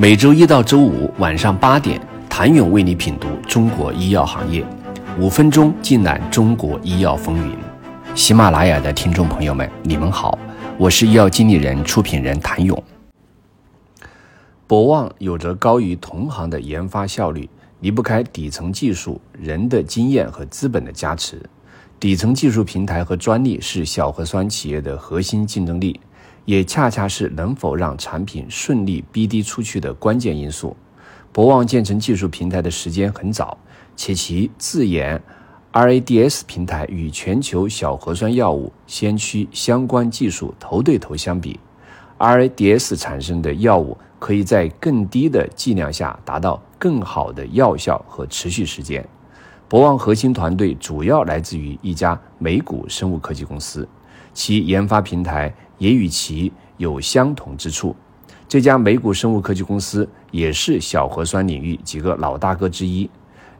每周一到周五晚上八点，谭勇为你品读中国医药行业，五分钟尽览中国医药风云。喜马拉雅的听众朋友们，你们好，我是医药经理人、出品人谭勇。博望有着高于同行的研发效率，离不开底层技术、人的经验和资本的加持。底层技术平台和专利是小核酸企业的核心竞争力。也恰恰是能否让产品顺利 BD 出去的关键因素。博望建成技术平台的时间很早，且其自研 RADS 平台与全球小核酸药物先驱相关技术头对头相比，RADS 产生的药物可以在更低的剂量下达到更好的药效和持续时间。博望核心团队主要来自于一家美股生物科技公司，其研发平台。也与其有相同之处。这家美股生物科技公司也是小核酸领域几个老大哥之一，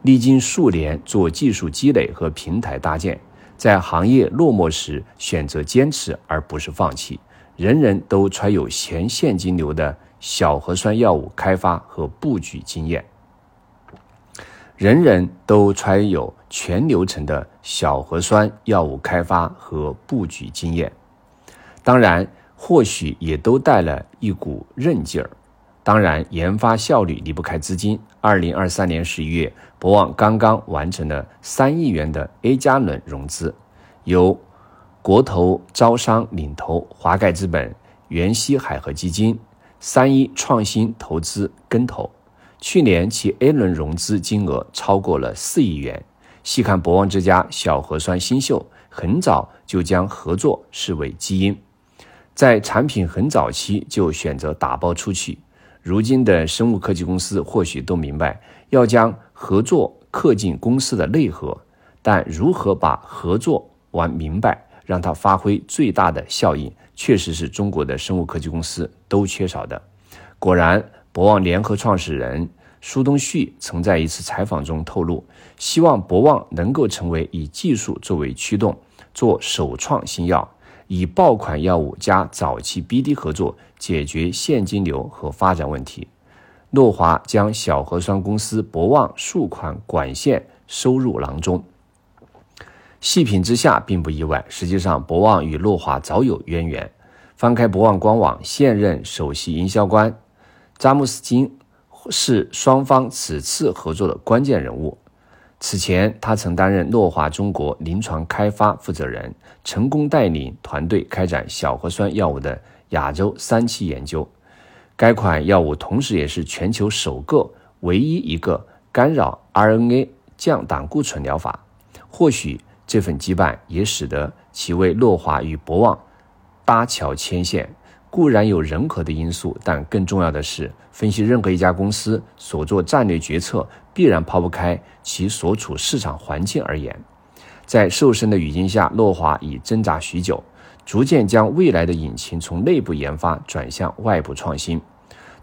历经数年做技术积累和平台搭建，在行业落寞时选择坚持而不是放弃。人人都揣有前现金流的小核酸药物开发和布局经验，人人都揣有全流程的小核酸药物开发和布局经验。当然，或许也都带了一股韧劲儿。当然，研发效率离不开资金。二零二三年十一月，博望刚刚完成了三亿元的 A 加轮融资，由国投招商领投、华盖资本、元熙海河基金、三一创新投资跟投。去年其 A 轮融资金额超过了四亿元。细看博望这家小核酸新秀，很早就将合作视为基因。在产品很早期就选择打包出去，如今的生物科技公司或许都明白要将合作刻进公司的内核，但如何把合作玩明白，让它发挥最大的效应，确实是中国的生物科技公司都缺少的。果然，博望联合创始人苏东旭曾在一次采访中透露，希望博望能够成为以技术作为驱动，做首创新药。以爆款药物加早期 BD 合作解决现金流和发展问题。诺华将小核酸公司博望数款管线收入囊中。细品之下并不意外，实际上博望与诺华早有渊源。翻开博望官网，现任首席营销官詹姆斯金是双方此次合作的关键人物。此前，他曾担任诺华中国临床开发负责人，成功带领团队开展小核酸药物的亚洲三期研究。该款药物同时也是全球首个、唯一一个干扰 RNA 降胆固醇疗法。或许这份羁绊也使得其为诺华与博望搭桥牵线。固然有人和的因素，但更重要的是，分析任何一家公司所做战略决策，必然抛不开其所处市场环境而言。在瘦身的语境下，诺华已挣扎许久，逐渐将未来的引擎从内部研发转向外部创新，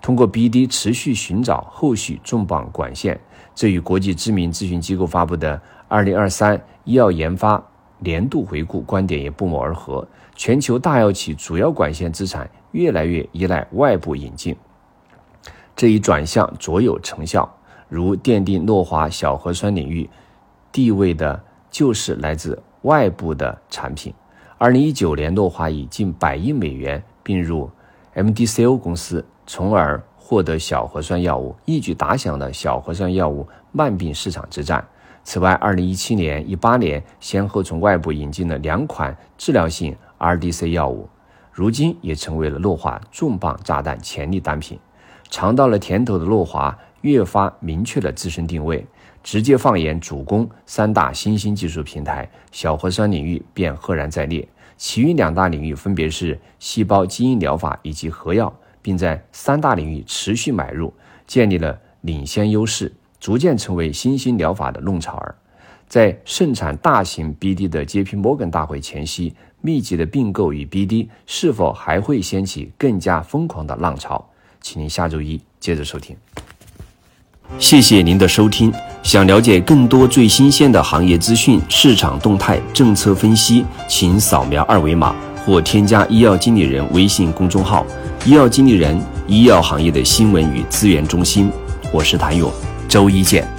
通过 BD 持续寻找后续重磅管线。这与国际知名咨询机构发布的2023医药研发年度回顾观点也不谋而合。全球大药企主要管线资产越来越依赖外部引进，这一转向卓有成效。如奠定诺华小核酸领域地位的，就是来自外部的产品。二零一九年，诺华以近百亿美元并入 MDCO 公司，从而获得小核酸药物，一举打响了小核酸药物慢病市场之战。此外，二零一七年、一八年先后从外部引进了两款治疗性。RDC 药物，如今也成为了诺华重磅炸弹潜力单品。尝到了甜头的诺华越发明确了自身定位，直接放眼主攻三大新兴技术平台，小核酸领域便赫然在列。其余两大领域分别是细胞基因疗法以及核药，并在三大领域持续买入，建立了领先优势，逐渐成为新兴疗法的弄潮儿。在盛产大型 BD 的 JP Morgan 大会前夕。密集的并购与 BD 是否还会掀起更加疯狂的浪潮？请您下周一接着收听。谢谢您的收听。想了解更多最新鲜的行业资讯、市场动态、政策分析，请扫描二维码或添加医药经理人微信公众号“医药经理人”。医药行业的新闻与资源中心。我是谭勇，周一见。